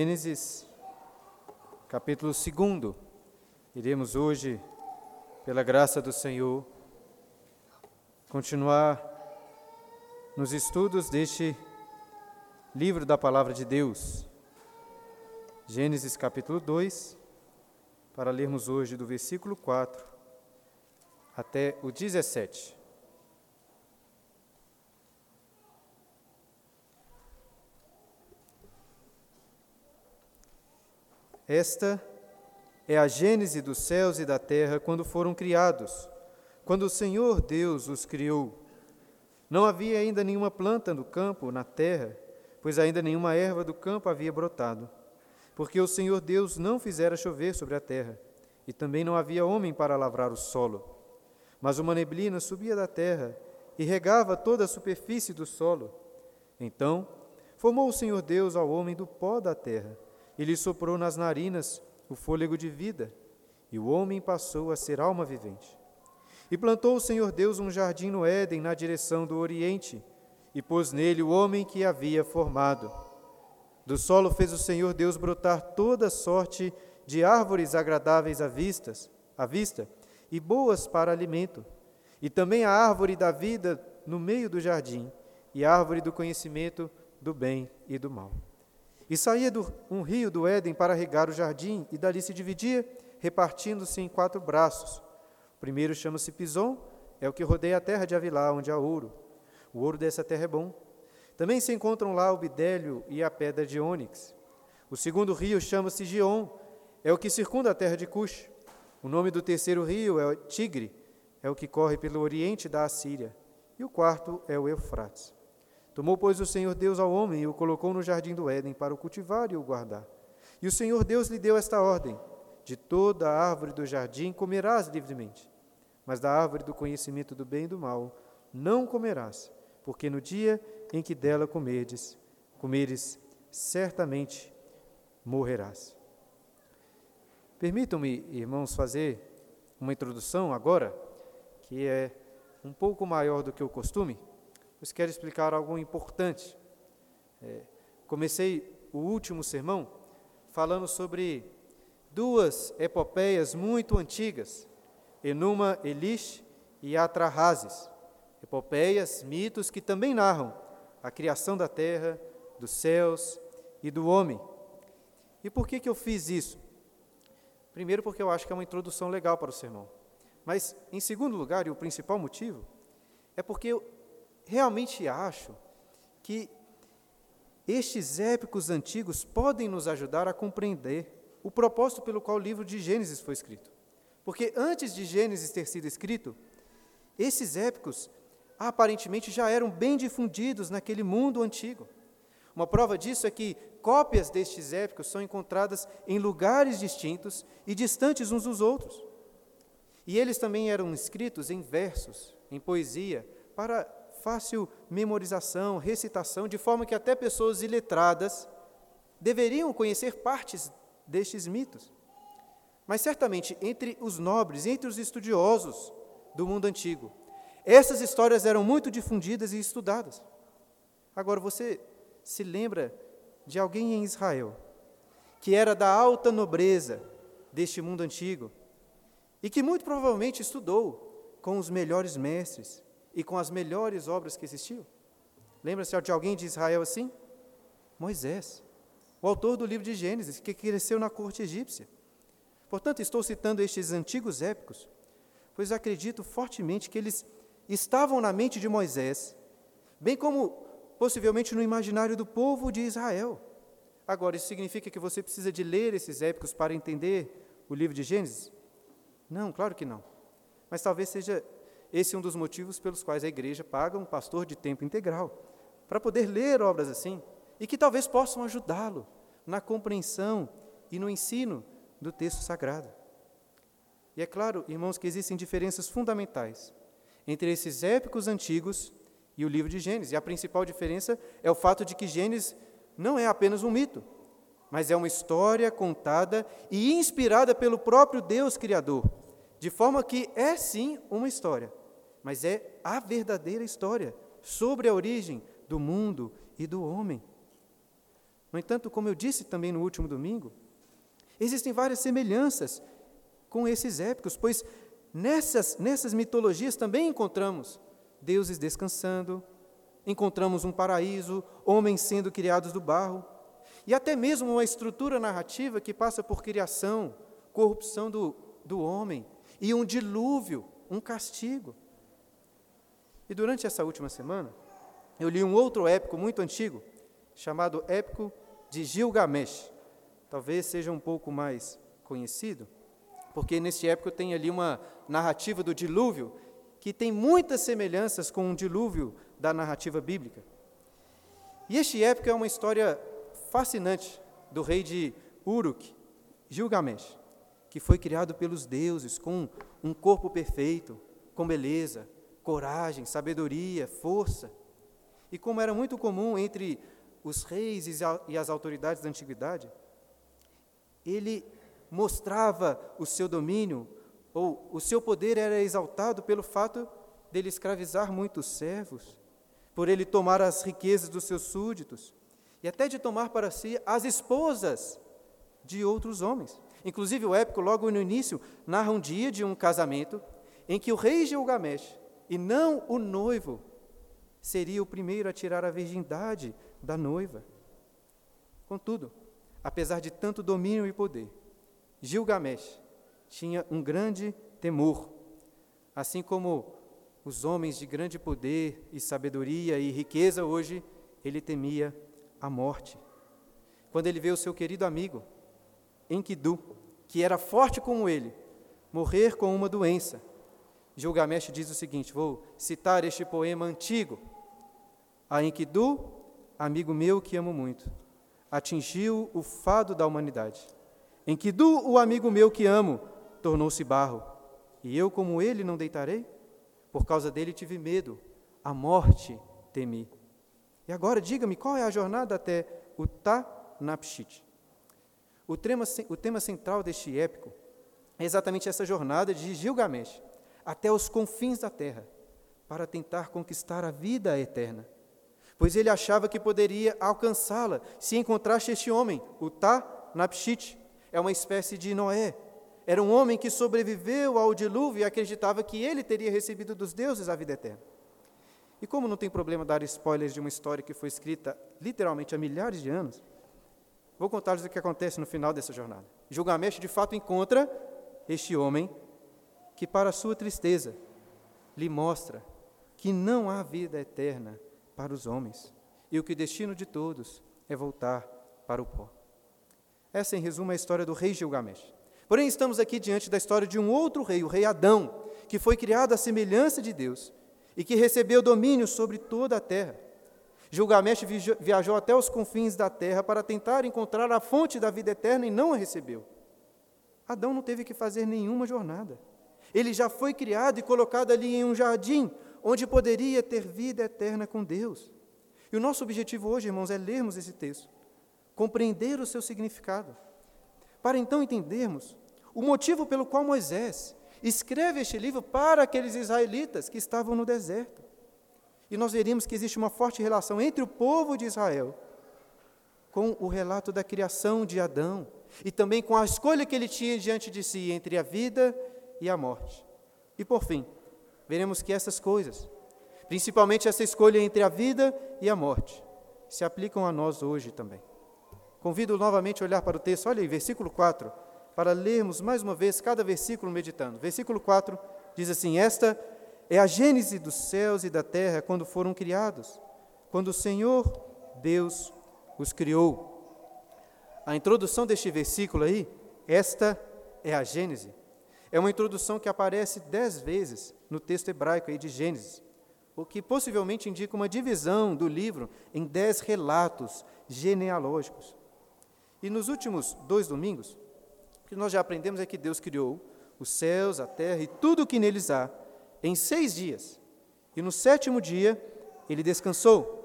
Gênesis, capítulo 2. Iremos hoje, pela graça do Senhor, continuar nos estudos deste livro da Palavra de Deus. Gênesis, capítulo 2, para lermos hoje do versículo 4 até o 17. Esta é a gênese dos céus e da terra quando foram criados, quando o Senhor Deus os criou. Não havia ainda nenhuma planta no campo, na terra, pois ainda nenhuma erva do campo havia brotado, porque o Senhor Deus não fizera chover sobre a terra, e também não havia homem para lavrar o solo. Mas uma neblina subia da terra e regava toda a superfície do solo. Então formou o Senhor Deus ao homem do pó da terra e lhe soprou nas narinas o fôlego de vida, e o homem passou a ser alma vivente. E plantou o Senhor Deus um jardim no Éden, na direção do Oriente, e pôs nele o homem que havia formado. Do solo fez o Senhor Deus brotar toda sorte de árvores agradáveis à, vistas, à vista e boas para alimento, e também a árvore da vida no meio do jardim, e a árvore do conhecimento do bem e do mal. E saía do, um rio do Éden para regar o jardim, e dali se dividia, repartindo-se em quatro braços. O primeiro chama-se Pison, é o que rodeia a terra de Avilá, onde há ouro. O ouro dessa terra é bom. Também se encontram lá o bidélio e a pedra de ônix. O segundo rio chama-se Gion, é o que circunda a terra de Cush. O nome do terceiro rio é Tigre, é o que corre pelo oriente da Assíria. E o quarto é o Eufrates. Tomou, pois, o Senhor Deus ao homem e o colocou no jardim do Éden para o cultivar e o guardar. E o Senhor Deus lhe deu esta ordem: De toda a árvore do jardim comerás livremente, mas da árvore do conhecimento do bem e do mal não comerás, porque no dia em que dela comerdes, comeres, certamente morrerás. Permitam-me, irmãos, fazer uma introdução agora, que é um pouco maior do que o costume pois quero explicar algo importante. É, comecei o último sermão falando sobre duas epopeias muito antigas, Enuma Elish e Atrahasis, epopeias, mitos que também narram a criação da terra, dos céus e do homem. E por que, que eu fiz isso? Primeiro, porque eu acho que é uma introdução legal para o sermão. Mas, em segundo lugar, e o principal motivo, é porque eu realmente acho que estes épicos antigos podem nos ajudar a compreender o propósito pelo qual o livro de Gênesis foi escrito. Porque antes de Gênesis ter sido escrito, esses épicos aparentemente já eram bem difundidos naquele mundo antigo. Uma prova disso é que cópias destes épicos são encontradas em lugares distintos e distantes uns dos outros. E eles também eram escritos em versos, em poesia, para fácil memorização, recitação, de forma que até pessoas iletradas deveriam conhecer partes destes mitos. Mas certamente entre os nobres, entre os estudiosos do mundo antigo, essas histórias eram muito difundidas e estudadas. Agora você se lembra de alguém em Israel que era da alta nobreza deste mundo antigo e que muito provavelmente estudou com os melhores mestres, e com as melhores obras que existiam. Lembra-se de alguém de Israel assim? Moisés, o autor do livro de Gênesis, que cresceu na corte egípcia. Portanto, estou citando estes antigos épicos, pois acredito fortemente que eles estavam na mente de Moisés, bem como possivelmente no imaginário do povo de Israel. Agora, isso significa que você precisa de ler esses épicos para entender o livro de Gênesis? Não, claro que não. Mas talvez seja esse é um dos motivos pelos quais a igreja paga um pastor de tempo integral, para poder ler obras assim e que talvez possam ajudá-lo na compreensão e no ensino do texto sagrado. E é claro, irmãos, que existem diferenças fundamentais entre esses épicos antigos e o livro de Gênesis. E a principal diferença é o fato de que Gênesis não é apenas um mito, mas é uma história contada e inspirada pelo próprio Deus Criador, de forma que é sim uma história, mas é a verdadeira história sobre a origem do mundo e do homem. No entanto, como eu disse também no último domingo, existem várias semelhanças com esses épicos, pois nessas, nessas mitologias também encontramos deuses descansando, encontramos um paraíso, homens sendo criados do barro, e até mesmo uma estrutura narrativa que passa por criação, corrupção do, do homem e um dilúvio, um castigo. E durante essa última semana, eu li um outro épico muito antigo, chamado Épico de Gilgamesh. Talvez seja um pouco mais conhecido, porque nesse épico tem ali uma narrativa do dilúvio que tem muitas semelhanças com o dilúvio da narrativa bíblica. E este épico é uma história fascinante do rei de Uruk, Gilgamesh, que foi criado pelos deuses com um corpo perfeito, com beleza, coragem, sabedoria, força. E como era muito comum entre os reis e as autoridades da antiguidade, ele mostrava o seu domínio, ou o seu poder era exaltado pelo fato dele escravizar muitos servos, por ele tomar as riquezas dos seus súditos, e até de tomar para si as esposas de outros homens. Inclusive, o épico, logo no início, narra um dia de um casamento em que o rei Gilgamesh, e não o noivo, seria o primeiro a tirar a virgindade da noiva. Contudo, apesar de tanto domínio e poder, Gilgamesh tinha um grande temor, assim como os homens de grande poder e sabedoria e riqueza hoje, ele temia a morte. Quando ele vê o seu querido amigo, Enkidu, que era forte como ele, morrer com uma doença, Gilgamesh diz o seguinte: vou citar este poema antigo. A Enkidu, amigo meu que amo muito, atingiu o fado da humanidade. Enkidu, o amigo meu que amo, tornou-se barro, e eu, como ele, não deitarei? Por causa dele tive medo, a morte temi. E agora diga-me qual é a jornada até o Tanapshit. O tema, o tema central deste épico é exatamente essa jornada de Gilgamesh até os confins da terra, para tentar conquistar a vida eterna. Pois ele achava que poderia alcançá-la se encontrasse este homem, o Tanapshit. É uma espécie de Noé. Era um homem que sobreviveu ao dilúvio e acreditava que ele teria recebido dos deuses a vida eterna. E como não tem problema dar spoilers de uma história que foi escrita literalmente há milhares de anos, vou contar-lhes o que acontece no final dessa jornada. Gilgamesh de fato encontra este homem que, para sua tristeza, lhe mostra que não há vida eterna para os homens e o que destino de todos é voltar para o pó. Essa, em resumo, é a história do rei Gilgamesh. Porém, estamos aqui diante da história de um outro rei, o rei Adão, que foi criado à semelhança de Deus e que recebeu domínio sobre toda a terra. Gilgamesh viajou até os confins da terra para tentar encontrar a fonte da vida eterna e não a recebeu. Adão não teve que fazer nenhuma jornada. Ele já foi criado e colocado ali em um jardim, onde poderia ter vida eterna com Deus. E o nosso objetivo hoje, irmãos, é lermos esse texto, compreender o seu significado, para então entendermos o motivo pelo qual Moisés escreve este livro para aqueles israelitas que estavam no deserto. E nós veríamos que existe uma forte relação entre o povo de Israel com o relato da criação de Adão e também com a escolha que ele tinha diante de si entre a vida e a morte. E por fim, veremos que essas coisas, principalmente essa escolha entre a vida e a morte, se aplicam a nós hoje também. Convido novamente a olhar para o texto, olha aí, versículo 4 para lermos mais uma vez cada versículo meditando. Versículo 4 diz assim: Esta é a gênese dos céus e da terra quando foram criados, quando o Senhor Deus os criou. A introdução deste versículo aí, esta é a gênese. É uma introdução que aparece dez vezes no texto hebraico aí de Gênesis, o que possivelmente indica uma divisão do livro em dez relatos genealógicos. E nos últimos dois domingos, que nós já aprendemos é que Deus criou os céus, a terra e tudo o que neles há em seis dias. E no sétimo dia ele descansou.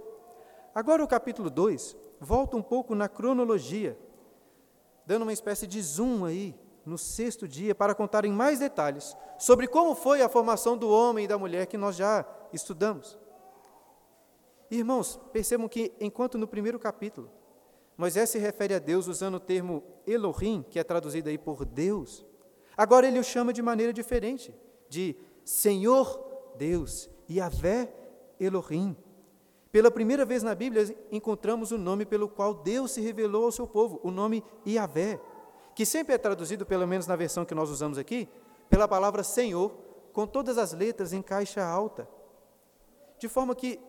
Agora o capítulo 2 volta um pouco na cronologia, dando uma espécie de zoom aí no sexto dia para contar em mais detalhes sobre como foi a formação do homem e da mulher que nós já estudamos. Irmãos, percebam que enquanto no primeiro capítulo Moisés se refere a Deus usando o termo Elohim, que é traduzido aí por Deus. Agora ele o chama de maneira diferente, de Senhor Deus, Yahvé Elohim. Pela primeira vez na Bíblia encontramos o nome pelo qual Deus se revelou ao seu povo, o nome Yahvé, que sempre é traduzido, pelo menos na versão que nós usamos aqui, pela palavra Senhor, com todas as letras em caixa alta. De forma que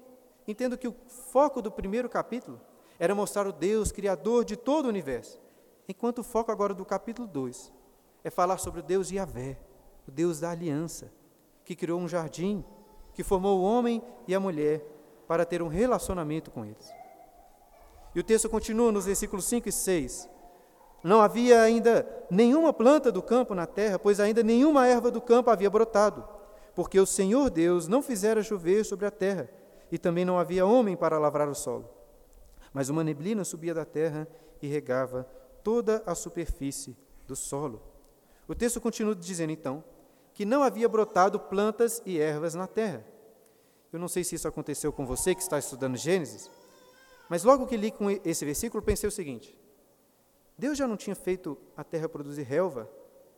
entendo que o foco do primeiro capítulo era mostrar o Deus criador de todo o universo, enquanto o foco agora do capítulo 2 é falar sobre o Deus Yahvé, o Deus da aliança, que criou um jardim, que formou o homem e a mulher para ter um relacionamento com eles. E o texto continua nos versículos 5 e 6. Não havia ainda nenhuma planta do campo na terra, pois ainda nenhuma erva do campo havia brotado, porque o Senhor Deus não fizera chover sobre a terra, e também não havia homem para lavrar o solo. Mas uma neblina subia da terra e regava toda a superfície do solo. O texto continua dizendo, então, que não havia brotado plantas e ervas na terra. Eu não sei se isso aconteceu com você que está estudando Gênesis, mas logo que li com esse versículo, pensei o seguinte: Deus já não tinha feito a terra produzir relva,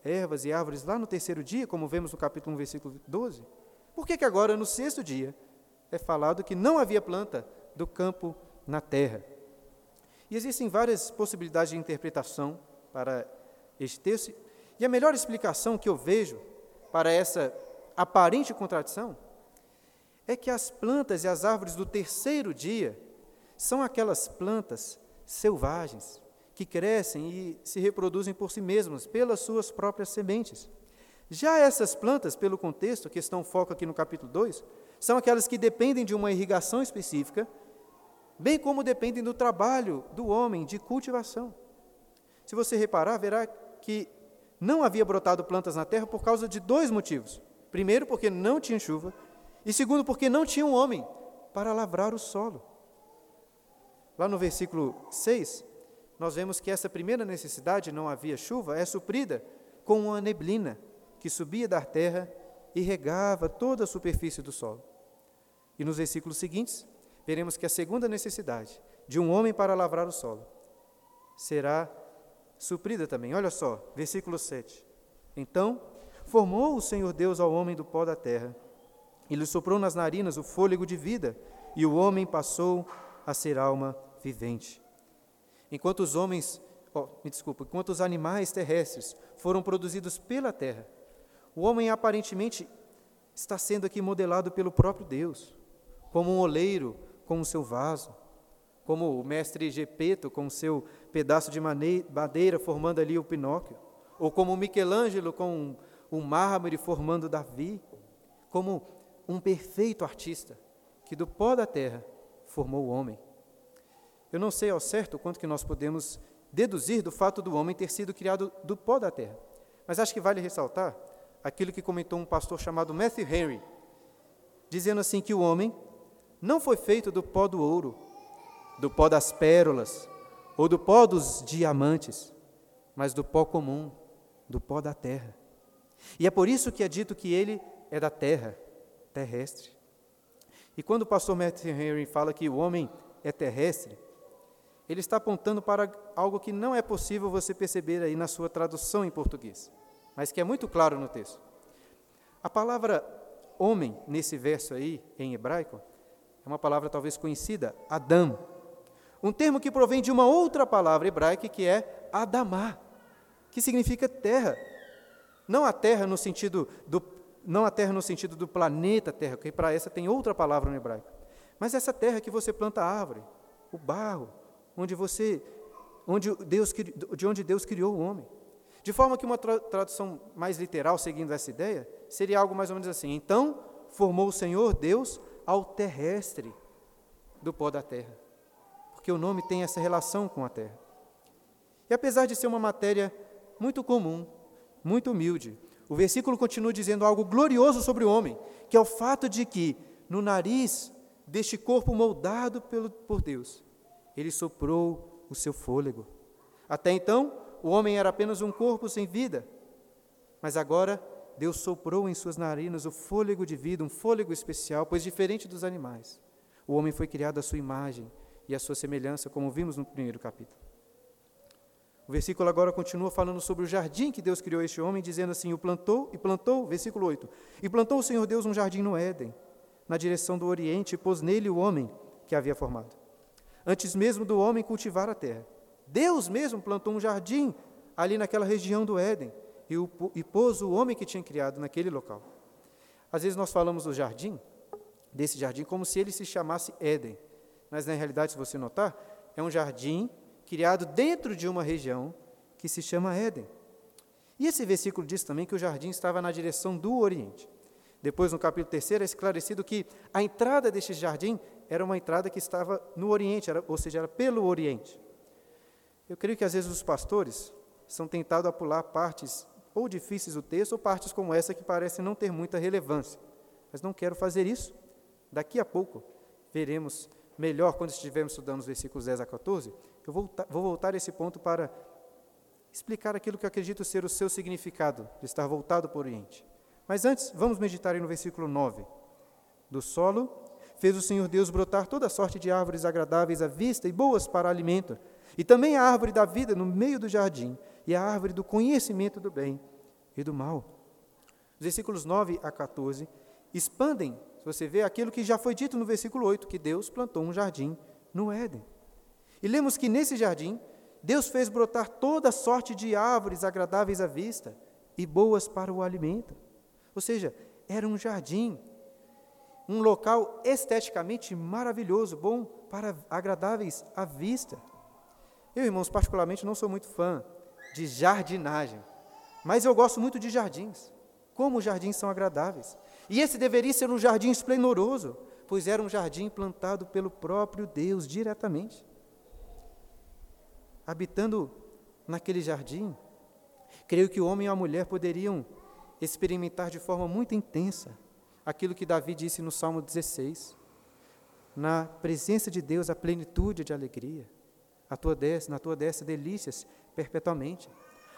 ervas e árvores lá no terceiro dia, como vemos no capítulo 1, versículo 12? Por que, que agora, no sexto dia, é falado que não havia planta do campo na terra? E existem várias possibilidades de interpretação para este texto, e a melhor explicação que eu vejo para essa aparente contradição é que as plantas e as árvores do terceiro dia são aquelas plantas selvagens que crescem e se reproduzem por si mesmas, pelas suas próprias sementes. Já essas plantas, pelo contexto, que estão foco aqui no capítulo 2, são aquelas que dependem de uma irrigação específica, bem como dependem do trabalho do homem de cultivação. Se você reparar, verá que não havia brotado plantas na terra por causa de dois motivos. Primeiro, porque não tinha chuva, e segundo, porque não tinha um homem para lavrar o solo. Lá no versículo 6, nós vemos que essa primeira necessidade, não havia chuva, é suprida com uma neblina que subia da terra e regava toda a superfície do solo. E nos versículos seguintes, veremos que a segunda necessidade, de um homem para lavrar o solo, será suprida também. Olha só, versículo 7. Então, formou o Senhor Deus ao homem do pó da terra, e lhe soprou nas narinas o fôlego de vida, e o homem passou a ser alma vivente. Enquanto os homens, oh, me desculpa, enquanto os animais terrestres foram produzidos pela terra, o homem aparentemente está sendo aqui modelado pelo próprio Deus, como um oleiro com o seu vaso, como o mestre Gepeto com o seu pedaço de madeira formando ali o Pinóquio, ou como Michelangelo com um mármore formando Davi, como um perfeito artista que do pó da terra formou o homem. Eu não sei ao certo quanto que nós podemos deduzir do fato do homem ter sido criado do pó da terra, mas acho que vale ressaltar aquilo que comentou um pastor chamado Matthew Henry, dizendo assim que o homem não foi feito do pó do ouro, do pó das pérolas ou do pó dos diamantes, mas do pó comum, do pó da terra. E é por isso que é dito que ele é da terra, terrestre. E quando o pastor Matthew Henry fala que o homem é terrestre, ele está apontando para algo que não é possível você perceber aí na sua tradução em português, mas que é muito claro no texto. A palavra homem, nesse verso aí, em hebraico, é uma palavra talvez conhecida, Adam. Um termo que provém de uma outra palavra hebraica que é Adamá, que significa terra. Não a terra no sentido do não a terra no sentido do planeta Terra, porque para essa tem outra palavra no hebraico. Mas essa terra que você planta árvore, o barro, onde você, onde Deus, de onde Deus criou o homem. De forma que uma tradução mais literal, seguindo essa ideia, seria algo mais ou menos assim: Então formou o Senhor Deus ao terrestre do pó da terra, porque o nome tem essa relação com a terra. E apesar de ser uma matéria muito comum, muito humilde, o versículo continua dizendo algo glorioso sobre o homem, que é o fato de que no nariz deste corpo moldado pelo, por Deus, ele soprou o seu fôlego. Até então, o homem era apenas um corpo sem vida, mas agora Deus soprou em suas narinas o fôlego de vida, um fôlego especial, pois diferente dos animais, o homem foi criado à sua imagem e a sua semelhança, como vimos no primeiro capítulo. O versículo agora continua falando sobre o jardim que Deus criou este homem, dizendo assim: o plantou e plantou, versículo 8: E plantou o Senhor Deus um jardim no Éden, na direção do Oriente, e pôs nele o homem que havia formado. Antes mesmo do homem cultivar a terra. Deus mesmo plantou um jardim ali naquela região do Éden e, o, e pôs o homem que tinha criado naquele local. Às vezes nós falamos do jardim, desse jardim, como se ele se chamasse Éden. Mas na realidade, se você notar, é um jardim criado dentro de uma região que se chama Éden. E esse versículo diz também que o jardim estava na direção do Oriente. Depois, no capítulo 3, é esclarecido que a entrada deste jardim era uma entrada que estava no Oriente, era, ou seja, era pelo Oriente. Eu creio que às vezes os pastores são tentados a pular partes ou difíceis do texto, ou partes como essa que parecem não ter muita relevância. Mas não quero fazer isso. Daqui a pouco veremos melhor, quando estivermos estudando os versículos 10 a 14, eu vou voltar, vou voltar a esse ponto para explicar aquilo que eu acredito ser o seu significado de estar voltado para o Oriente. Mas antes, vamos meditar no versículo 9. Do solo fez o Senhor Deus brotar toda sorte de árvores agradáveis à vista e boas para alimento, e também a árvore da vida no meio do jardim, e a árvore do conhecimento do bem e do mal. Os versículos 9 a 14 expandem, se você vê, aquilo que já foi dito no versículo 8, que Deus plantou um jardim no Éden. E lemos que nesse jardim, Deus fez brotar toda sorte de árvores agradáveis à vista e boas para o alimento. Ou seja, era um jardim, um local esteticamente maravilhoso, bom para agradáveis à vista. Eu, irmãos, particularmente não sou muito fã de jardinagem. Mas eu gosto muito de jardins. Como os jardins são agradáveis. E esse deveria ser um jardim esplendoroso, pois era um jardim plantado pelo próprio Deus diretamente. Habitando naquele jardim, creio que o homem e a mulher poderiam experimentar de forma muito intensa aquilo que Davi disse no Salmo 16. Na presença de Deus, a plenitude de alegria. A tua desce, na tua desce delícias perpetuamente.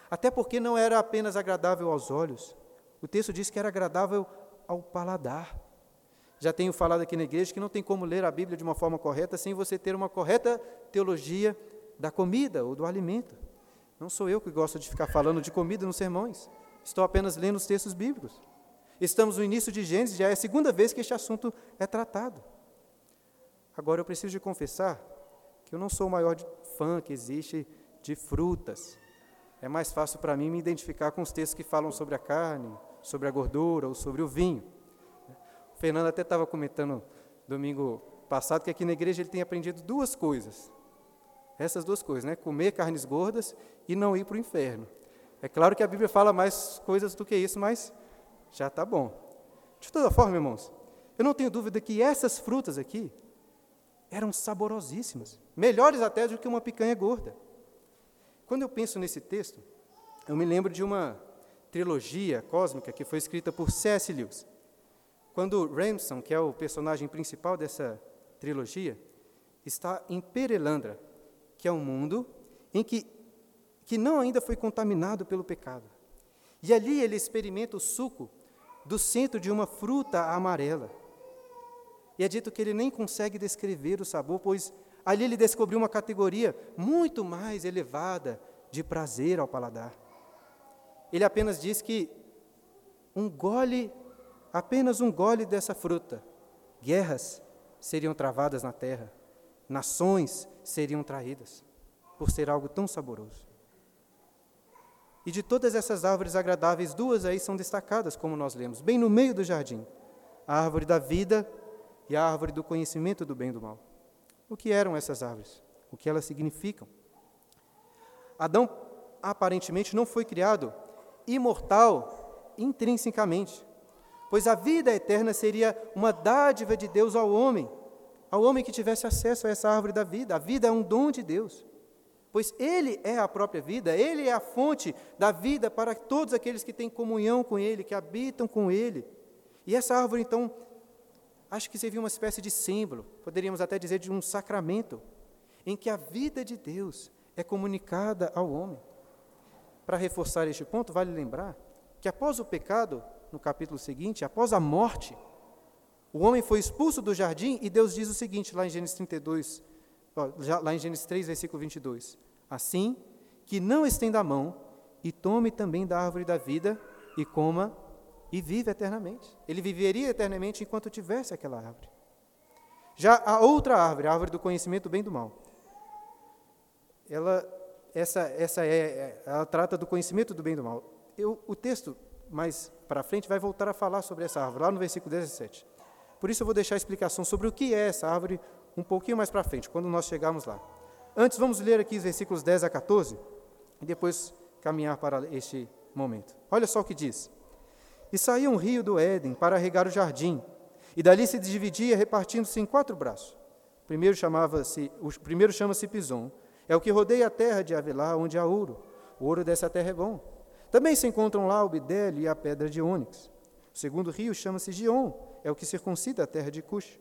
Até porque não era apenas agradável aos olhos, o texto diz que era agradável ao paladar. Já tenho falado aqui na igreja que não tem como ler a Bíblia de uma forma correta sem você ter uma correta teologia da comida ou do alimento. Não sou eu que gosto de ficar falando de comida nos sermões, estou apenas lendo os textos bíblicos. Estamos no início de Gênesis, já é a segunda vez que este assunto é tratado. Agora eu preciso de confessar que eu não sou o maior fã que existe de frutas. É mais fácil para mim me identificar com os textos que falam sobre a carne, sobre a gordura ou sobre o vinho. O Fernando até estava comentando domingo passado que aqui na igreja ele tem aprendido duas coisas. Essas duas coisas, né? Comer carnes gordas e não ir para o inferno. É claro que a Bíblia fala mais coisas do que isso, mas já está bom. De toda forma, irmãos, eu não tenho dúvida que essas frutas aqui eram saborosíssimas, melhores até do que uma picanha gorda. Quando eu penso nesse texto, eu me lembro de uma trilogia cósmica que foi escrita por C.S. Lewis. Quando Ramson, que é o personagem principal dessa trilogia, está em Perelandra, que é um mundo em que, que não ainda foi contaminado pelo pecado. E ali ele experimenta o suco do centro de uma fruta amarela. E é dito que ele nem consegue descrever o sabor, pois Ali ele descobriu uma categoria muito mais elevada de prazer ao paladar. Ele apenas diz que um gole, apenas um gole dessa fruta, guerras seriam travadas na terra, nações seriam traídas, por ser algo tão saboroso. E de todas essas árvores agradáveis, duas aí são destacadas, como nós lemos, bem no meio do jardim: a árvore da vida e a árvore do conhecimento do bem e do mal. O que eram essas árvores? O que elas significam? Adão aparentemente não foi criado imortal intrinsecamente, pois a vida eterna seria uma dádiva de Deus ao homem, ao homem que tivesse acesso a essa árvore da vida. A vida é um dom de Deus, pois Ele é a própria vida, Ele é a fonte da vida para todos aqueles que têm comunhão com Ele, que habitam com Ele. E essa árvore, então, acho que seria uma espécie de símbolo, poderíamos até dizer de um sacramento, em que a vida de Deus é comunicada ao homem. Para reforçar este ponto, vale lembrar que após o pecado, no capítulo seguinte, após a morte, o homem foi expulso do jardim e Deus diz o seguinte, lá em Gênesis 32, ó, já, lá em Gênesis 3, versículo 22. Assim, que não estenda a mão e tome também da árvore da vida e coma e vive eternamente. Ele viveria eternamente enquanto tivesse aquela árvore. Já a outra árvore, a árvore do conhecimento do bem e do mal, ela, essa, essa é, é ela trata do conhecimento do bem e do mal. Eu, o texto mais para frente vai voltar a falar sobre essa árvore, lá no versículo 17. Por isso eu vou deixar a explicação sobre o que é essa árvore um pouquinho mais para frente, quando nós chegarmos lá. Antes, vamos ler aqui os versículos 10 a 14 e depois caminhar para este momento. Olha só o que diz. E saía um rio do Éden para regar o jardim, e dali se dividia, repartindo-se em quatro braços. O primeiro chamava-se, o primeiro chama-se Pison, é o que rodeia a terra de Avilá, onde há ouro. O ouro dessa terra é bom. Também se encontram lá o bidélio e a pedra de ônix. O segundo rio chama-se Gion, é o que circuncida a terra de Cush.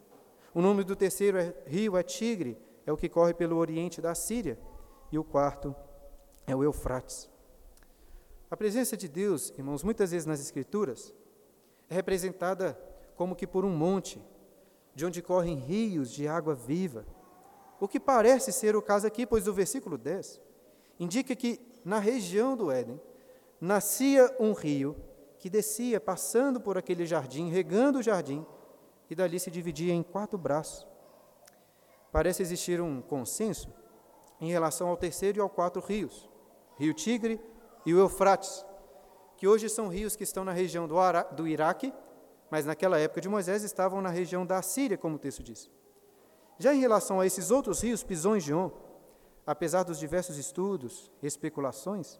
O nome do terceiro é, rio é Tigre, é o que corre pelo oriente da Síria. E o quarto é o Eufrates. A presença de Deus, irmãos, muitas vezes nas Escrituras, é representada como que por um monte, de onde correm rios de água viva. O que parece ser o caso aqui, pois o versículo 10 indica que na região do Éden nascia um rio que descia passando por aquele jardim, regando o jardim, e dali se dividia em quatro braços. Parece existir um consenso em relação ao terceiro e ao quatro rios, Rio Tigre, e o Eufrates, que hoje são rios que estão na região do, Ara, do Iraque, mas naquela época de Moisés estavam na região da Síria, como o texto diz. Já em relação a esses outros rios, Pison e Gion, apesar dos diversos estudos especulações,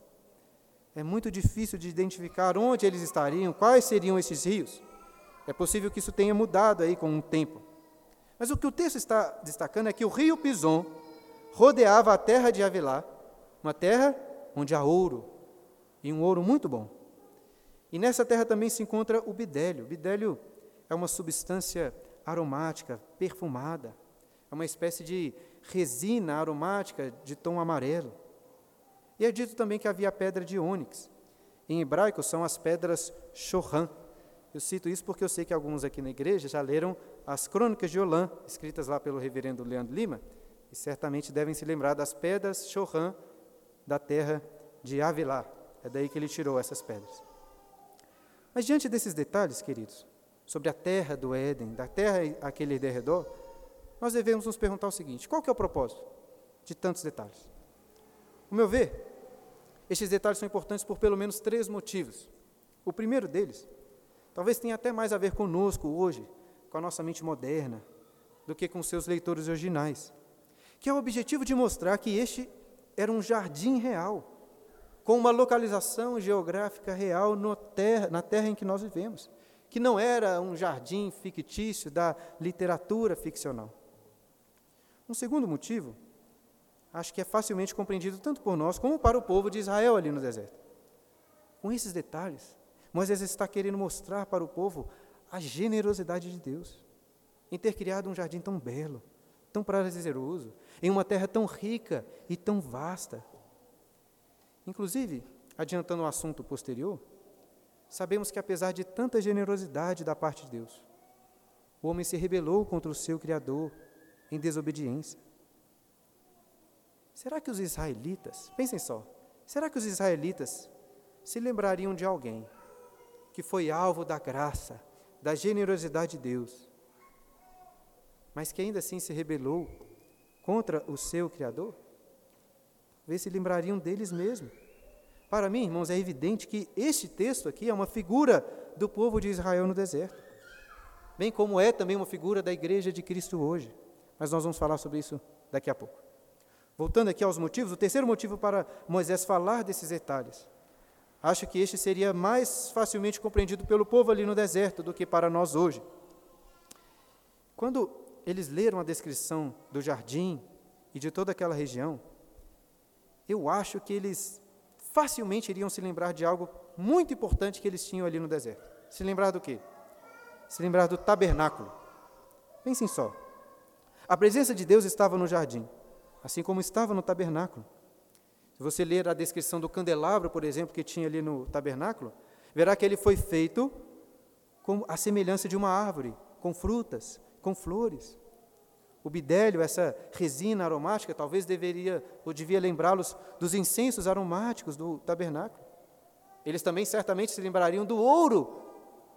é muito difícil de identificar onde eles estariam, quais seriam esses rios. É possível que isso tenha mudado aí com o tempo. Mas o que o texto está destacando é que o rio Pison rodeava a terra de Avilá, uma terra onde há ouro, e um ouro muito bom. E nessa terra também se encontra o bidélio. O bidélio é uma substância aromática, perfumada. É uma espécie de resina aromática de tom amarelo. E é dito também que havia pedra de ônix. Em hebraico são as pedras shohan. Eu cito isso porque eu sei que alguns aqui na igreja já leram as crônicas de Olã, escritas lá pelo reverendo Leandro Lima, e certamente devem se lembrar das pedras shohan da terra de Avilá. É daí que ele tirou essas pedras. Mas diante desses detalhes, queridos, sobre a terra do Éden, da terra aquele derredor, nós devemos nos perguntar o seguinte: qual que é o propósito de tantos detalhes? O meu ver, estes detalhes são importantes por pelo menos três motivos. O primeiro deles, talvez tenha até mais a ver conosco hoje, com a nossa mente moderna, do que com seus leitores originais, que é o objetivo de mostrar que este era um jardim real, com uma localização geográfica real terra, na terra em que nós vivemos, que não era um jardim fictício da literatura ficcional. Um segundo motivo, acho que é facilmente compreendido tanto por nós como para o povo de Israel ali no deserto. Com esses detalhes, Moisés está querendo mostrar para o povo a generosidade de Deus em ter criado um jardim tão belo, tão prazeroso, em uma terra tão rica e tão vasta. Inclusive, adiantando o assunto posterior, sabemos que apesar de tanta generosidade da parte de Deus, o homem se rebelou contra o seu Criador em desobediência. Será que os israelitas, pensem só, será que os israelitas se lembrariam de alguém que foi alvo da graça, da generosidade de Deus, mas que ainda assim se rebelou contra o seu Criador? ver se lembrariam deles mesmos. Para mim, irmãos, é evidente que este texto aqui é uma figura do povo de Israel no deserto, bem como é também uma figura da igreja de Cristo hoje. Mas nós vamos falar sobre isso daqui a pouco. Voltando aqui aos motivos, o terceiro motivo para Moisés falar desses detalhes. Acho que este seria mais facilmente compreendido pelo povo ali no deserto do que para nós hoje. Quando eles leram a descrição do jardim e de toda aquela região, eu acho que eles facilmente iriam se lembrar de algo muito importante que eles tinham ali no deserto. Se lembrar do quê? Se lembrar do tabernáculo. Pensem só. A presença de Deus estava no jardim, assim como estava no tabernáculo. Se você ler a descrição do candelabro, por exemplo, que tinha ali no tabernáculo, verá que ele foi feito com a semelhança de uma árvore, com frutas, com flores. O bidélio, essa resina aromática, talvez deveria ou devia lembrá-los dos incensos aromáticos do tabernáculo. Eles também certamente se lembrariam do ouro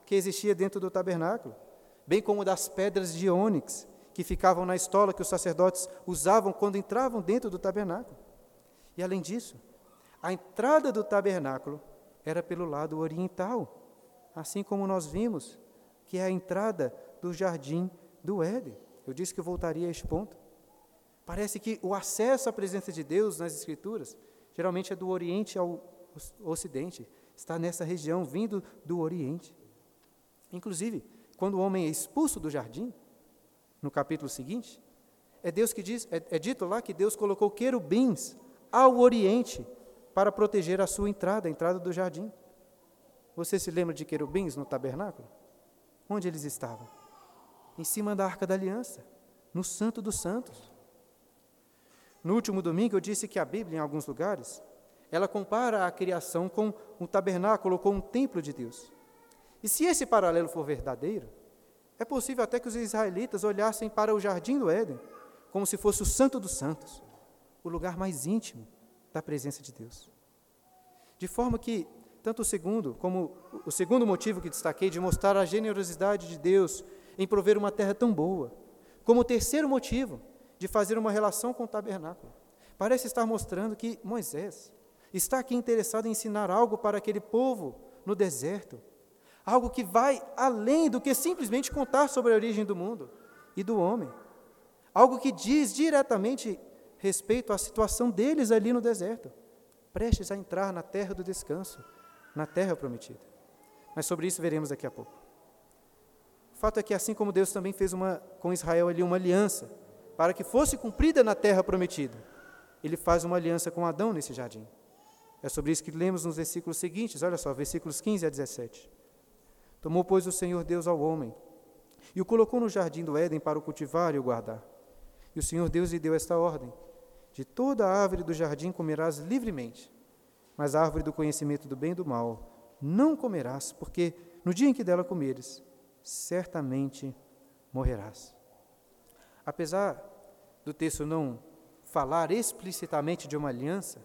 que existia dentro do tabernáculo, bem como das pedras de ônix que ficavam na estola que os sacerdotes usavam quando entravam dentro do tabernáculo. E além disso, a entrada do tabernáculo era pelo lado oriental, assim como nós vimos que é a entrada do jardim do Éden. Eu disse que eu voltaria a este ponto. Parece que o acesso à presença de Deus nas Escrituras geralmente é do Oriente ao Ocidente, está nessa região, vindo do Oriente. Inclusive, quando o homem é expulso do jardim, no capítulo seguinte, é Deus que diz, é, é dito lá que Deus colocou querubins ao Oriente para proteger a sua entrada, a entrada do jardim. Você se lembra de querubins no tabernáculo? Onde eles estavam? Em cima da arca da aliança, no Santo dos Santos. No último domingo eu disse que a Bíblia, em alguns lugares, ela compara a criação com um tabernáculo, com um templo de Deus. E se esse paralelo for verdadeiro, é possível até que os israelitas olhassem para o jardim do Éden como se fosse o Santo dos Santos, o lugar mais íntimo da presença de Deus. De forma que tanto o segundo, como o segundo motivo que destaquei de mostrar a generosidade de Deus em prover uma terra tão boa, como o terceiro motivo de fazer uma relação com o tabernáculo, parece estar mostrando que Moisés está aqui interessado em ensinar algo para aquele povo no deserto, algo que vai além do que simplesmente contar sobre a origem do mundo e do homem, algo que diz diretamente respeito à situação deles ali no deserto, prestes a entrar na terra do descanso, na terra prometida. Mas sobre isso veremos daqui a pouco. O fato é que assim como Deus também fez uma, com Israel ali uma aliança, para que fosse cumprida na terra prometida, ele faz uma aliança com Adão nesse jardim. É sobre isso que lemos nos versículos seguintes, olha só, versículos 15 a 17. Tomou, pois, o Senhor Deus ao homem e o colocou no jardim do Éden para o cultivar e o guardar. E o Senhor Deus lhe deu esta ordem: De toda a árvore do jardim comerás livremente, mas a árvore do conhecimento do bem e do mal não comerás, porque no dia em que dela comeres, certamente morrerás. Apesar do texto não falar explicitamente de uma aliança,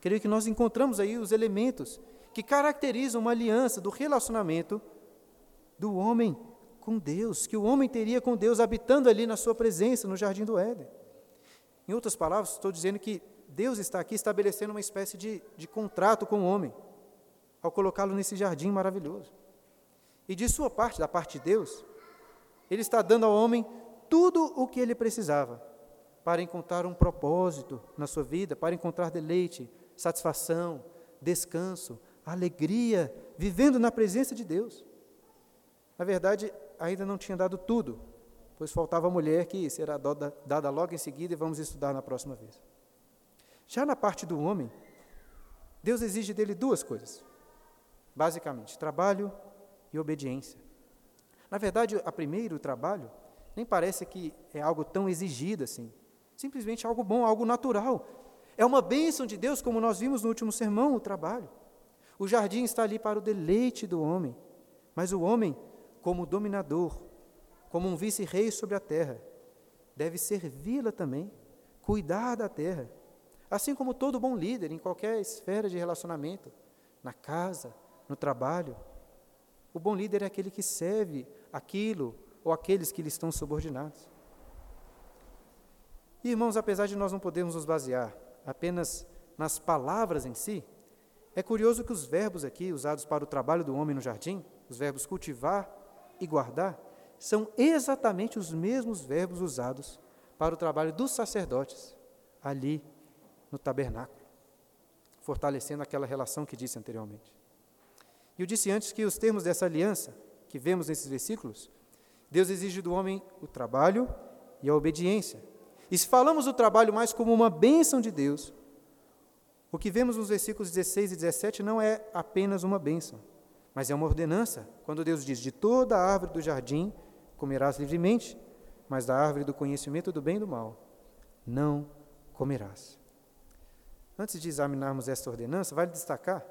creio que nós encontramos aí os elementos que caracterizam uma aliança do relacionamento do homem com Deus, que o homem teria com Deus habitando ali na sua presença, no jardim do Éden. Em outras palavras, estou dizendo que Deus está aqui estabelecendo uma espécie de, de contrato com o homem, ao colocá-lo nesse jardim maravilhoso. E de sua parte, da parte de Deus, Ele está dando ao homem tudo o que ele precisava para encontrar um propósito na sua vida, para encontrar deleite, satisfação, descanso, alegria, vivendo na presença de Deus. Na verdade, ainda não tinha dado tudo, pois faltava a mulher que será dada logo em seguida e vamos estudar na próxima vez. Já na parte do homem, Deus exige dele duas coisas, basicamente: trabalho e obediência. Na verdade, a primeiro, o trabalho, nem parece que é algo tão exigido assim. Simplesmente algo bom, algo natural. É uma bênção de Deus, como nós vimos no último sermão, o trabalho. O jardim está ali para o deleite do homem, mas o homem, como dominador, como um vice-rei sobre a terra, deve servi-la também, cuidar da terra, Assim como todo bom líder em qualquer esfera de relacionamento, na casa, no trabalho, o bom líder é aquele que serve aquilo ou aqueles que lhe estão subordinados. Irmãos, apesar de nós não podermos nos basear apenas nas palavras em si, é curioso que os verbos aqui usados para o trabalho do homem no jardim, os verbos cultivar e guardar, são exatamente os mesmos verbos usados para o trabalho dos sacerdotes ali no tabernáculo, fortalecendo aquela relação que disse anteriormente. E eu disse antes que os termos dessa aliança, que vemos nesses versículos, Deus exige do homem o trabalho e a obediência. E se falamos do trabalho mais como uma bênção de Deus, o que vemos nos versículos 16 e 17 não é apenas uma bênção, mas é uma ordenança, quando Deus diz: De toda a árvore do jardim comerás livremente, mas da árvore do conhecimento do bem e do mal não comerás. Antes de examinarmos esta ordenança, vale destacar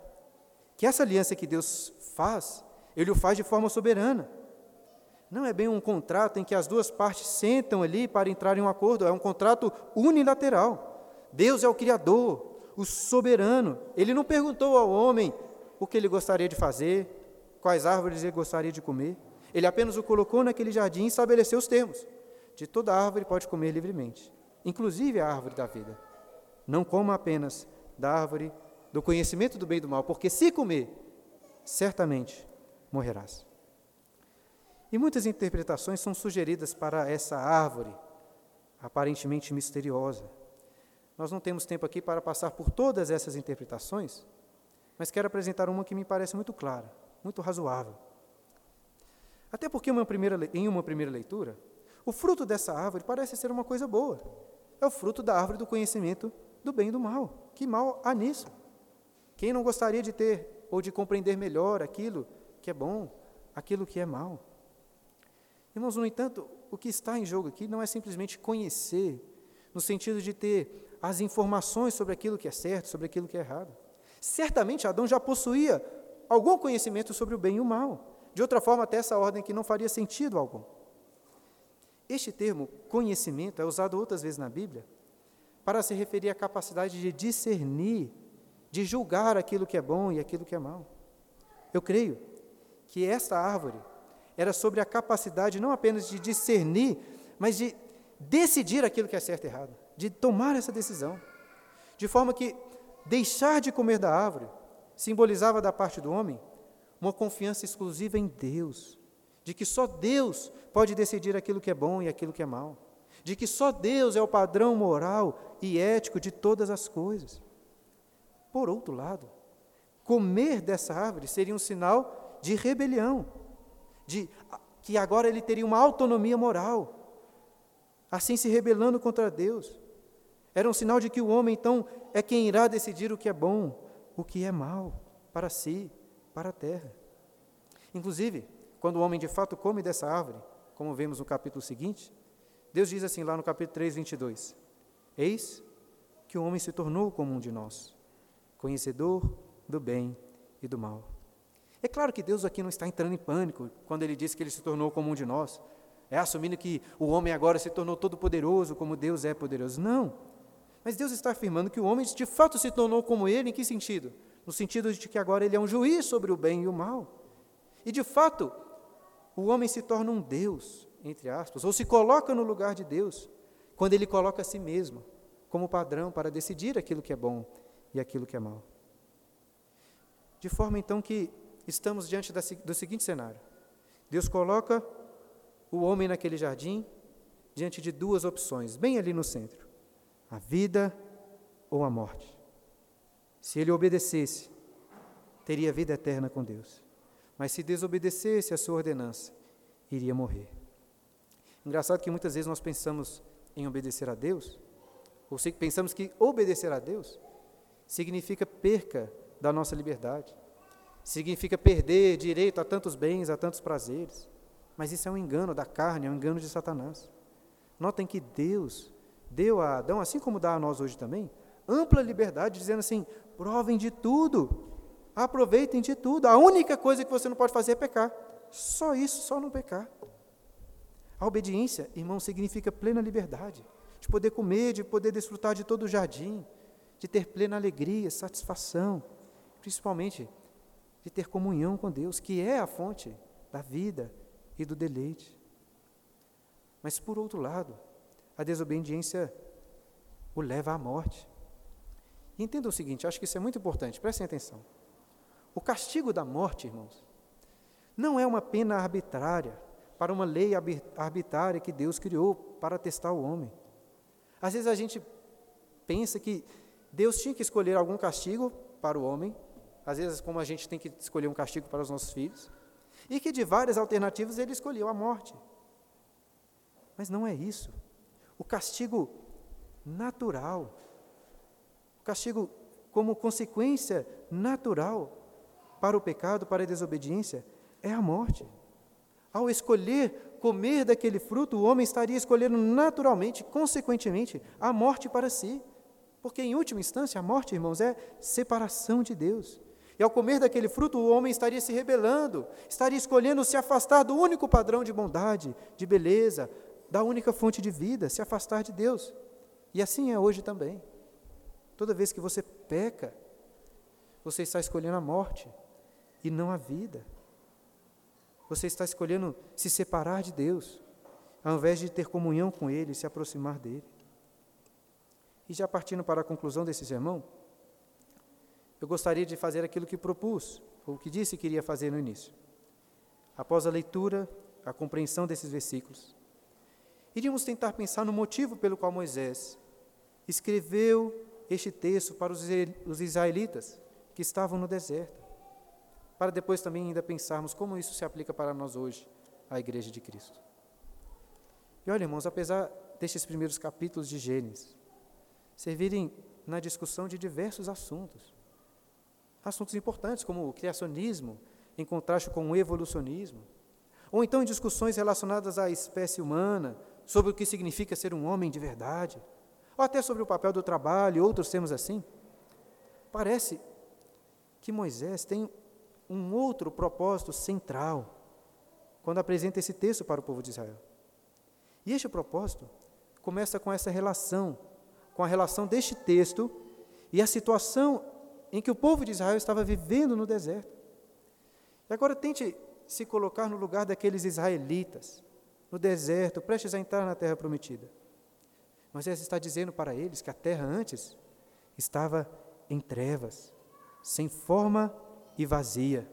que essa aliança que Deus faz, Ele o faz de forma soberana. não é bem um contrato em que as duas partes sentam ali para entrar em um acordo, é um contrato unilateral. Deus é o Criador, o soberano. Ele não perguntou ao homem o que ele gostaria de fazer, quais árvores ele gostaria de comer. Ele apenas o colocou naquele jardim e estabeleceu os termos. De toda árvore pode comer livremente, inclusive a árvore da vida. Não coma apenas da árvore do conhecimento do bem e do mal, porque se comer, certamente morrerás. E muitas interpretações são sugeridas para essa árvore, aparentemente misteriosa. Nós não temos tempo aqui para passar por todas essas interpretações, mas quero apresentar uma que me parece muito clara, muito razoável. Até porque, uma primeira, em uma primeira leitura, o fruto dessa árvore parece ser uma coisa boa. É o fruto da árvore do conhecimento do bem e do mal. Que mal há nisso? Quem não gostaria de ter ou de compreender melhor aquilo que é bom, aquilo que é mal? Irmãos, no entanto, o que está em jogo aqui não é simplesmente conhecer, no sentido de ter as informações sobre aquilo que é certo, sobre aquilo que é errado. Certamente Adão já possuía algum conhecimento sobre o bem e o mal. De outra forma, até essa ordem aqui não faria sentido algum. Este termo, conhecimento, é usado outras vezes na Bíblia para se referir à capacidade de discernir, de julgar aquilo que é bom e aquilo que é mal. Eu creio que esta árvore era sobre a capacidade não apenas de discernir, mas de decidir aquilo que é certo e errado, de tomar essa decisão. De forma que deixar de comer da árvore simbolizava da parte do homem uma confiança exclusiva em Deus, de que só Deus pode decidir aquilo que é bom e aquilo que é mal, de que só Deus é o padrão moral e ético de todas as coisas. Por outro lado, comer dessa árvore seria um sinal de rebelião, de que agora ele teria uma autonomia moral, assim se rebelando contra Deus. Era um sinal de que o homem, então, é quem irá decidir o que é bom, o que é mal, para si, para a terra. Inclusive, quando o homem de fato come dessa árvore, como vemos no capítulo seguinte, Deus diz assim lá no capítulo 3, 22: Eis que o homem se tornou como um de nós, conhecedor do bem e do mal. É claro que Deus aqui não está entrando em pânico quando ele diz que ele se tornou como um de nós. É assumindo que o homem agora se tornou todo poderoso, como Deus é poderoso. Não. Mas Deus está afirmando que o homem de fato se tornou como ele, em que sentido? No sentido de que agora ele é um juiz sobre o bem e o mal. E de fato, o homem se torna um Deus, entre aspas, ou se coloca no lugar de Deus, quando ele coloca a si mesmo como padrão para decidir aquilo que é bom e aquilo que é mal. De forma então que estamos diante da, do seguinte cenário: Deus coloca o homem naquele jardim diante de duas opções, bem ali no centro: a vida ou a morte. Se ele obedecesse, teria vida eterna com Deus. Mas se desobedecesse a sua ordenança, iria morrer. Engraçado que muitas vezes nós pensamos em obedecer a Deus, ou pensamos que obedecer a Deus significa perca da nossa liberdade significa perder direito a tantos bens, a tantos prazeres. Mas isso é um engano da carne, é um engano de Satanás. Notem que Deus deu a Adão, assim como dá a nós hoje também, ampla liberdade, dizendo assim: provem de tudo, aproveitem de tudo. A única coisa que você não pode fazer é pecar. Só isso, só não pecar. A obediência, irmão, significa plena liberdade, de poder comer, de poder desfrutar de todo o jardim, de ter plena alegria, satisfação, principalmente de ter comunhão com Deus, que é a fonte da vida e do deleite. Mas, por outro lado, a desobediência o leva à morte. Entenda o seguinte, acho que isso é muito importante, prestem atenção. O castigo da morte, irmãos, não é uma pena arbitrária, para uma lei arbitrária que Deus criou para testar o homem. Às vezes a gente pensa que Deus tinha que escolher algum castigo para o homem às vezes como a gente tem que escolher um castigo para os nossos filhos, e que de várias alternativas ele escolheu a morte. Mas não é isso. O castigo natural, castigo como consequência natural para o pecado, para a desobediência, é a morte. Ao escolher comer daquele fruto, o homem estaria escolhendo naturalmente, consequentemente, a morte para si. Porque, em última instância, a morte, irmãos, é separação de Deus E ao comer daquele fruto, o homem estaria se rebelando, estaria escolhendo se afastar do único padrão de bondade, de beleza, da única fonte de vida, se afastar de Deus. E assim é hoje também. Toda vez que você peca, você está escolhendo a morte e não a vida. Você está escolhendo se separar de Deus, ao invés de ter comunhão com Ele, se aproximar dele. E já partindo para a conclusão desse sermão, eu gostaria de fazer aquilo que propus, ou que disse que iria fazer no início. Após a leitura, a compreensão desses versículos, iríamos tentar pensar no motivo pelo qual Moisés escreveu este texto para os israelitas que estavam no deserto, para depois também ainda pensarmos como isso se aplica para nós hoje, a Igreja de Cristo. E olha, irmãos, apesar destes primeiros capítulos de Gênesis servirem na discussão de diversos assuntos, assuntos importantes como o criacionismo em contraste com o evolucionismo, ou então em discussões relacionadas à espécie humana, sobre o que significa ser um homem de verdade, ou até sobre o papel do trabalho, outros temas assim. Parece que Moisés tem um outro propósito central quando apresenta esse texto para o povo de Israel. E este propósito começa com essa relação, com a relação deste texto e a situação em que o povo de Israel estava vivendo no deserto. E agora tente se colocar no lugar daqueles israelitas, no deserto, prestes a entrar na terra prometida. Moisés está dizendo para eles que a terra antes estava em trevas, sem forma e vazia,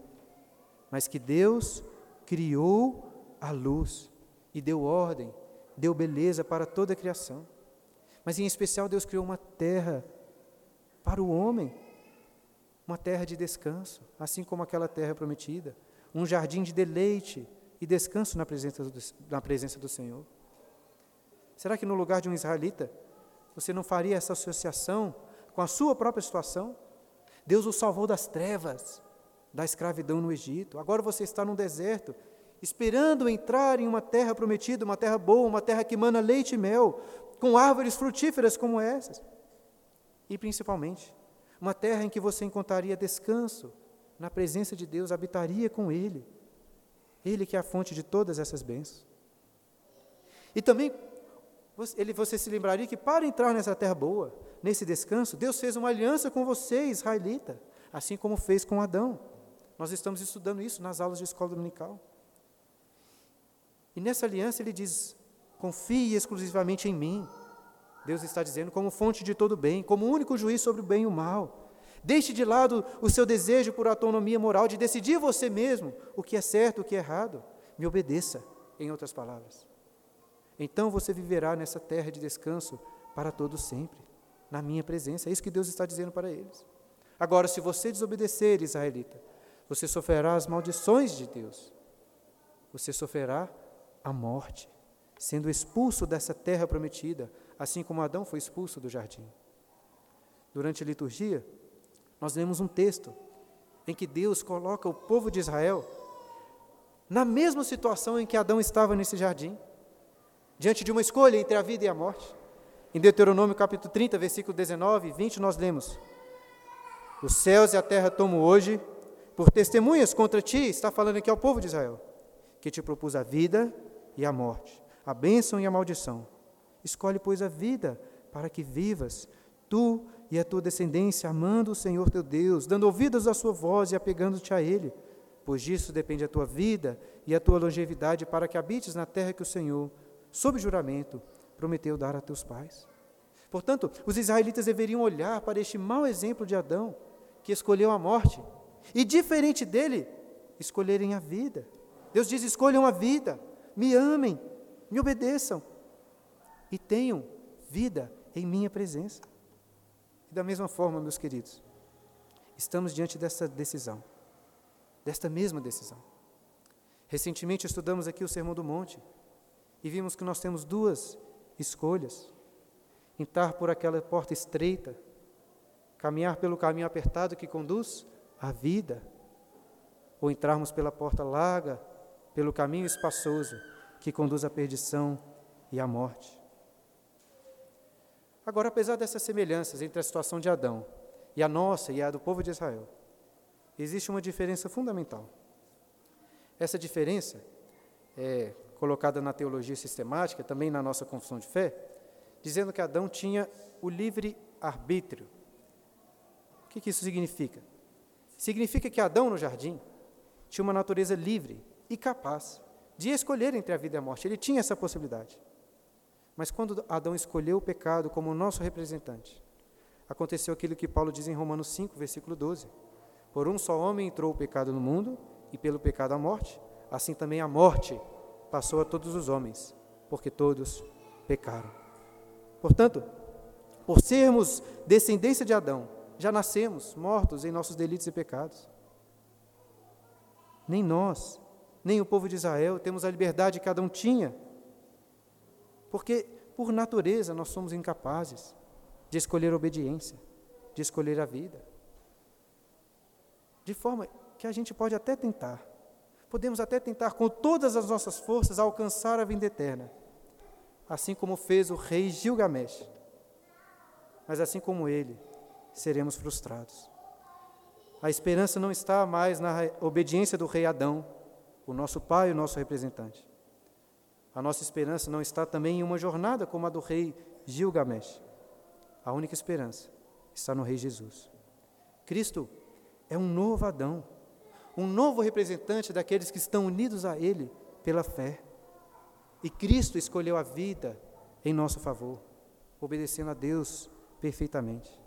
mas que Deus criou a luz e deu ordem, deu beleza para toda a criação. Mas em especial Deus criou uma terra para o homem, uma terra de descanso, assim como aquela terra prometida, um jardim de deleite e descanso na presença do, na presença do Senhor. Será que no lugar de um israelita, você não faria essa associação com a sua própria situação? Deus o salvou das trevas, da escravidão no Egito. Agora você está no deserto, esperando entrar em uma terra prometida, uma terra boa, uma terra que mana leite e mel, com árvores frutíferas como essas. E principalmente, uma terra em que você encontraria descanso, na presença de Deus, habitaria com Ele. Ele que é a fonte de todas essas bênçãos. E também, ele, você se lembraria que para entrar nessa terra boa, nesse descanso, Deus fez uma aliança com você, israelita, assim como fez com Adão. Nós estamos estudando isso nas aulas de escola dominical. E nessa aliança ele diz: confie exclusivamente em mim. Deus está dizendo, como fonte de todo bem, como único juiz sobre o bem e o mal. Deixe de lado o seu desejo por autonomia moral de decidir você mesmo o que é certo, o que é errado. Me obedeça, em outras palavras. Então você viverá nessa terra de descanso para todo sempre, na minha presença. É isso que Deus está dizendo para eles. Agora, se você desobedecer, israelita, você sofrerá as maldições de Deus. Você sofrerá a morte, sendo expulso dessa terra prometida, assim como Adão foi expulso do jardim. Durante a liturgia, nós lemos um texto em que Deus coloca o povo de Israel na mesma situação em que Adão estava nesse jardim, diante de uma escolha entre a vida e a morte. Em Deuteronômio capítulo 30, versículo 19 e 20, nós lemos: Os céus e a terra tomo hoje por testemunhas contra ti, está falando aqui ao povo de Israel, que te propus a vida e a morte, a bênção e a maldição. Escolhe, pois, a vida, para que vivas, tu e a tua descendência, amando o Senhor teu Deus, dando ouvidos à sua voz e apegando-te a Ele, pois disso depende a tua vida e a tua longevidade, para que habites na terra que o Senhor, sob juramento, prometeu dar a teus pais. Portanto, os israelitas deveriam olhar para este mau exemplo de Adão, que escolheu a morte, e diferente dele, escolherem a vida. Deus diz: escolham a vida, me amem, me obedeçam e tenham vida em minha presença. E da mesma forma, meus queridos, estamos diante dessa decisão, desta mesma decisão. Recentemente estudamos aqui o Sermão do Monte e vimos que nós temos duas escolhas: entrar por aquela porta estreita, caminhar pelo caminho apertado que conduz à vida, ou entrarmos pela porta larga, pelo caminho espaçoso que conduz à perdição e à morte. Agora, apesar dessas semelhanças entre a situação de Adão e a nossa e a do povo de Israel, existe uma diferença fundamental. Essa diferença é colocada na teologia sistemática, também na nossa confissão de fé, dizendo que Adão tinha o livre arbítrio. O que, que isso significa? Significa que Adão no jardim tinha uma natureza livre e capaz de escolher entre a vida e a morte. Ele tinha essa possibilidade. Mas quando Adão escolheu o pecado como nosso representante, aconteceu aquilo que Paulo diz em Romanos 5, versículo 12. Por um só homem entrou o pecado no mundo, e pelo pecado a morte, assim também a morte passou a todos os homens, porque todos pecaram. Portanto, por sermos descendência de Adão, já nascemos mortos em nossos delitos e pecados. Nem nós, nem o povo de Israel temos a liberdade que Adão tinha, porque por natureza nós somos incapazes de escolher a obediência, de escolher a vida. De forma que a gente pode até tentar, podemos até tentar com todas as nossas forças alcançar a vida eterna, assim como fez o rei Gilgamesh. Mas assim como ele, seremos frustrados. A esperança não está mais na obediência do rei Adão, o nosso pai e o nosso representante. A nossa esperança não está também em uma jornada como a do rei Gilgamesh. A única esperança está no Rei Jesus. Cristo é um novo Adão, um novo representante daqueles que estão unidos a Ele pela fé. E Cristo escolheu a vida em nosso favor, obedecendo a Deus perfeitamente.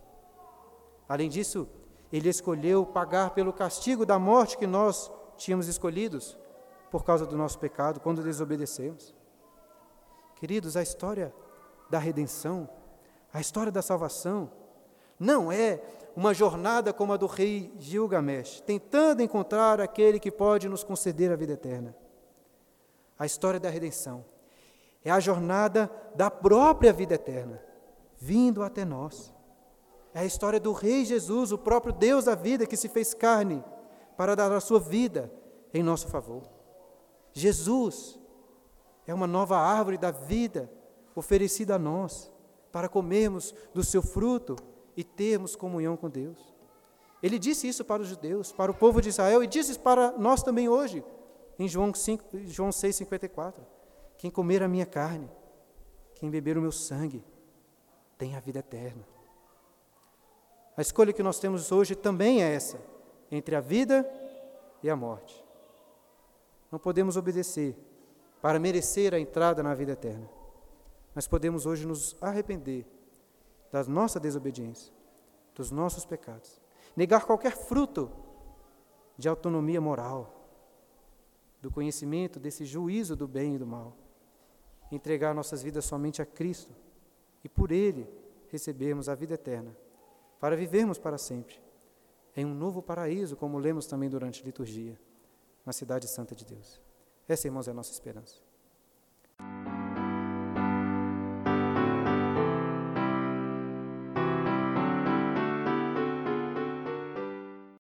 Além disso, Ele escolheu pagar pelo castigo da morte que nós tínhamos escolhidos por causa do nosso pecado, quando desobedecemos. Queridos, a história da redenção a história da salvação não é uma jornada como a do rei Gilgamesh, tentando encontrar aquele que pode nos conceder a vida eterna. A história da redenção é a jornada da própria vida eterna, vindo até nós. É a história do Rei Jesus, o próprio Deus da vida, que se fez carne para dar a sua vida em nosso favor. Jesus é uma nova árvore da vida oferecida a nós para comermos do seu fruto e termos comunhão com Deus. Ele disse isso para os judeus, para o povo de Israel e disse isso para nós também hoje, em João, 5, João 6,54. Quem comer a minha carne, quem beber o meu sangue, tem a vida eterna. A escolha que nós temos hoje também é essa, entre a vida e a morte. Não podemos obedecer para merecer a entrada na vida eterna mas podemos hoje nos arrepender da nossa desobediência, dos nossos pecados, negar qualquer fruto de autonomia moral, do conhecimento desse juízo do bem e do mal, entregar nossas vidas somente a Cristo e por Ele recebermos a vida eterna, para vivermos para sempre em um novo paraíso, como lemos também durante a liturgia, na cidade santa de Deus. Essa, irmãos, é a nossa esperança.